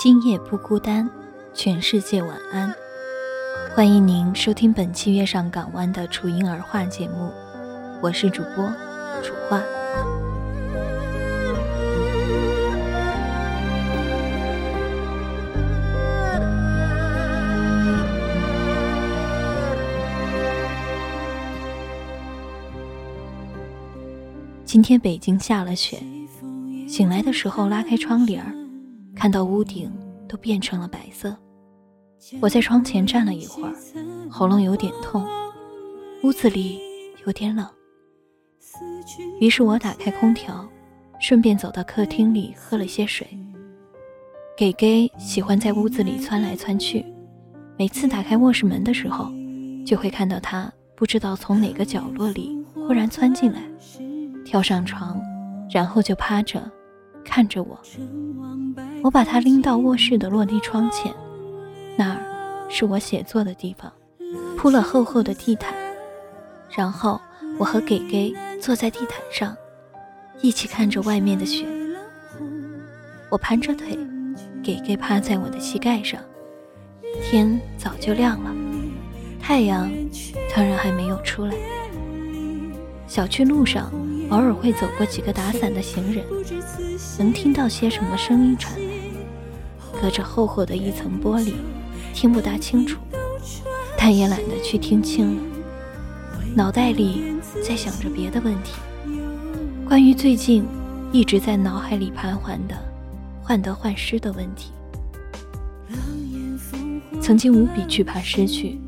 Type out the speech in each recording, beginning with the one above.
今夜不孤单，全世界晚安。欢迎您收听本期《月上港湾》的楚音儿话节目，我是主播楚话。今天北京下了雪，醒来的时候拉开窗帘儿，看到屋顶都变成了白色。我在窗前站了一会儿，喉咙有点痛，屋子里有点冷。于是我打开空调，顺便走到客厅里喝了些水。给给喜欢在屋子里窜来窜去，每次打开卧室门的时候，就会看到他不知道从哪个角落里忽然窜进来。跳上床，然后就趴着看着我。我把他拎到卧室的落地窗前，那儿是我写作的地方，铺了厚厚的地毯。然后我和给给坐在地毯上，一起看着外面的雪。我盘着腿，给给趴在我的膝盖上。天早就亮了，太阳当然还没有出来。小区路上。偶尔会走过几个打伞的行人，能听到些什么声音传来，隔着厚厚的一层玻璃，听不大清楚，但也懒得去听清了。脑袋里在想着别的问题，关于最近一直在脑海里盘桓的患得患失的问题。曾经无比惧怕失去，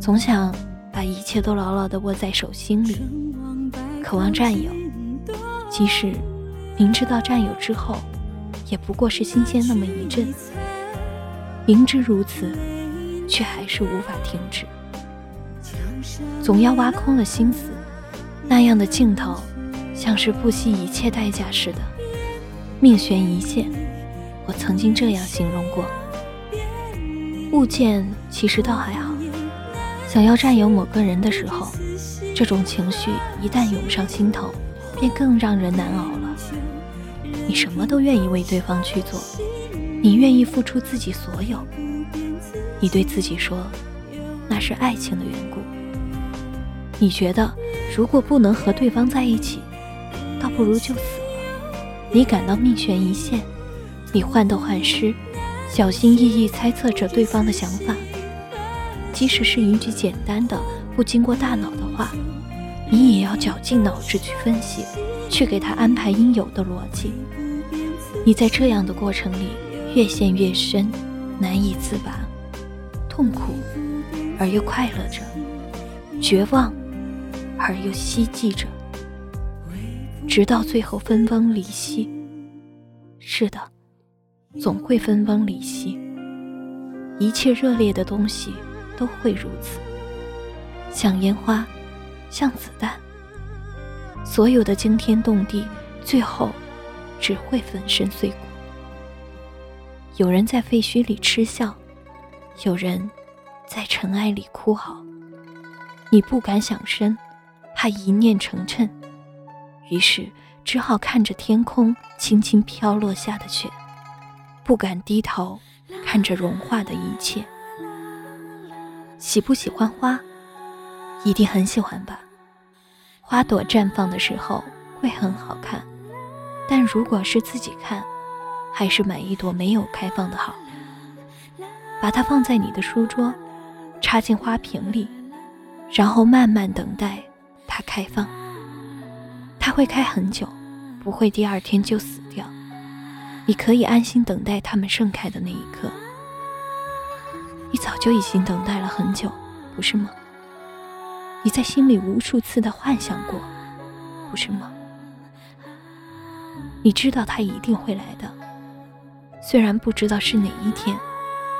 总想把一切都牢牢地握在手心里。渴望占有，即使明知道占有之后，也不过是新鲜那么一阵。明知如此，却还是无法停止。总要挖空了心思，那样的镜头，像是不惜一切代价似的，命悬一线。我曾经这样形容过。物件其实倒还好，想要占有某个人的时候。这种情绪一旦涌上心头，便更让人难熬了。你什么都愿意为对方去做，你愿意付出自己所有。你对自己说，那是爱情的缘故。你觉得，如果不能和对方在一起，倒不如就死了。你感到命悬一线，你患得患失，小心翼翼猜测着对方的想法，即使是一句简单的。不经过大脑的话，你也要绞尽脑汁去分析，去给他安排应有的逻辑。你在这样的过程里越陷越深，难以自拔，痛苦而又快乐着，绝望而又希冀着，直到最后分崩离析。是的，总会分崩离析。一切热烈的东西都会如此。像烟花，像子弹，所有的惊天动地，最后只会粉身碎骨。有人在废墟里嗤笑，有人在尘埃里哭嚎。你不敢想深，怕一念成谶，于是只好看着天空轻轻飘落下的雪，不敢低头看着融化的一切。喜不喜欢花？一定很喜欢吧？花朵绽放的时候会很好看，但如果是自己看，还是买一朵没有开放的好。把它放在你的书桌，插进花瓶里，然后慢慢等待它开放。它会开很久，不会第二天就死掉。你可以安心等待它们盛开的那一刻。你早就已经等待了很久，不是吗？你在心里无数次的幻想过，不是吗？你知道他一定会来的，虽然不知道是哪一天，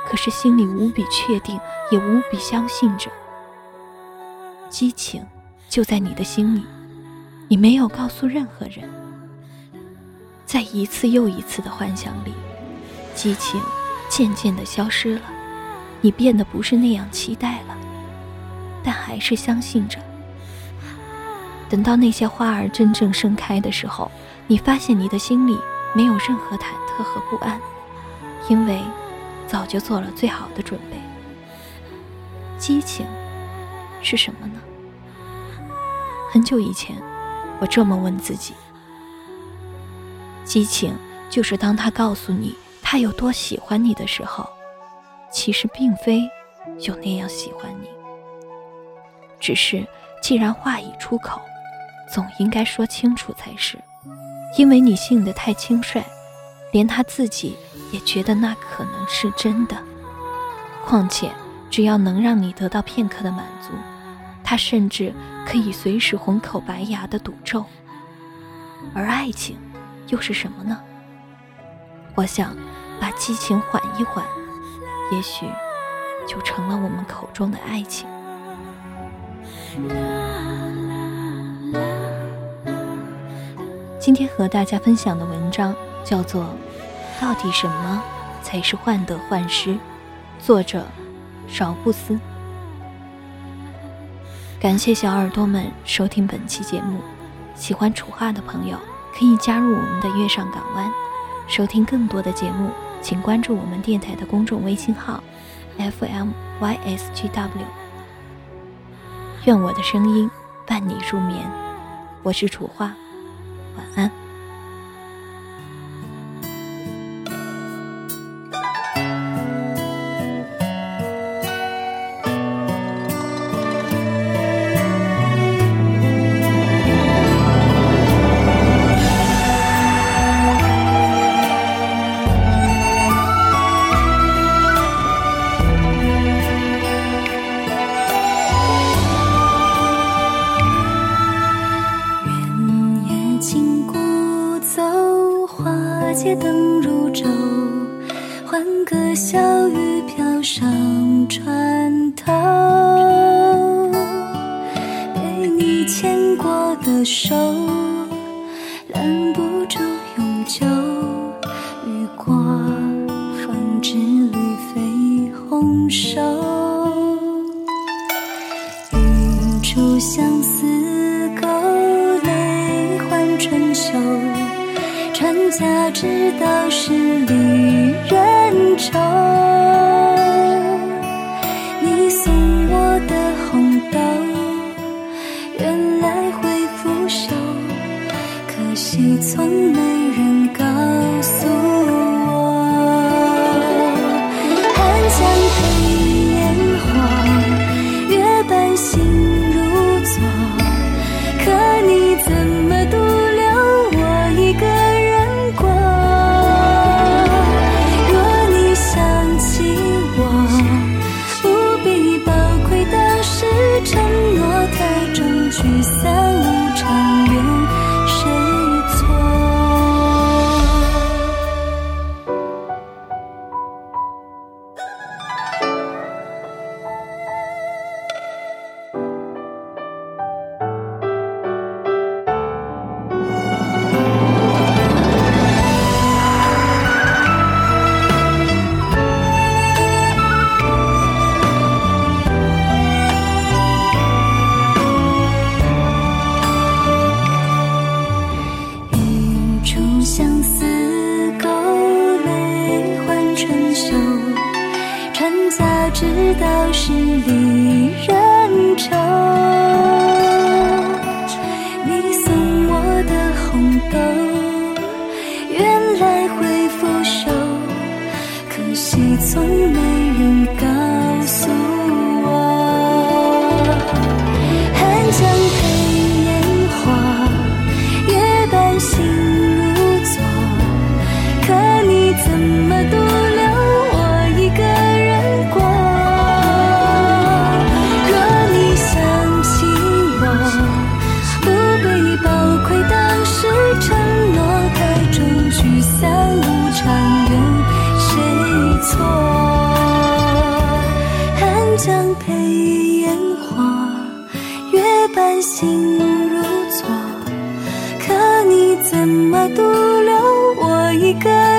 可是心里无比确定，也无比相信着。激情就在你的心里，你没有告诉任何人。在一次又一次的幻想里，激情渐渐的消失了，你变得不是那样期待了，但还是相信着。等到那些花儿真正盛开的时候，你发现你的心里没有任何忐忑和不安，因为早就做了最好的准备。激情是什么呢？很久以前，我这么问自己：激情就是当他告诉你他有多喜欢你的时候，其实并非有那样喜欢你，只是既然话已出口。总应该说清楚才是，因为你信得太轻率，连他自己也觉得那可能是真的。况且，只要能让你得到片刻的满足，他甚至可以随时红口白牙的赌咒。而爱情又是什么呢？我想，把激情缓一缓，也许就成了我们口中的爱情。今天和大家分享的文章叫做《到底什么才是患得患失》，作者少布斯。感谢小耳朵们收听本期节目，喜欢楚话的朋友可以加入我们的月上港湾，收听更多的节目，请关注我们电台的公众微信号 FMYSGW。愿我的声音伴你入眠，我是楚花。晚安。街灯如昼，欢歌笑语飘上船头。被你牵过的手，拦不住永久。雨过，方知绿肥红瘦。从没人告诉我，寒江飞烟火，月半星如昨。可你怎么独留我一个人过？若你想起我，不必宝贵当时承诺，太重聚散。怎么独留我一个人过？若你想起我，不必抱愧当时承诺。太重聚散无常，有谁错？寒江配烟火，月半心如昨。可你怎么独留我一个人？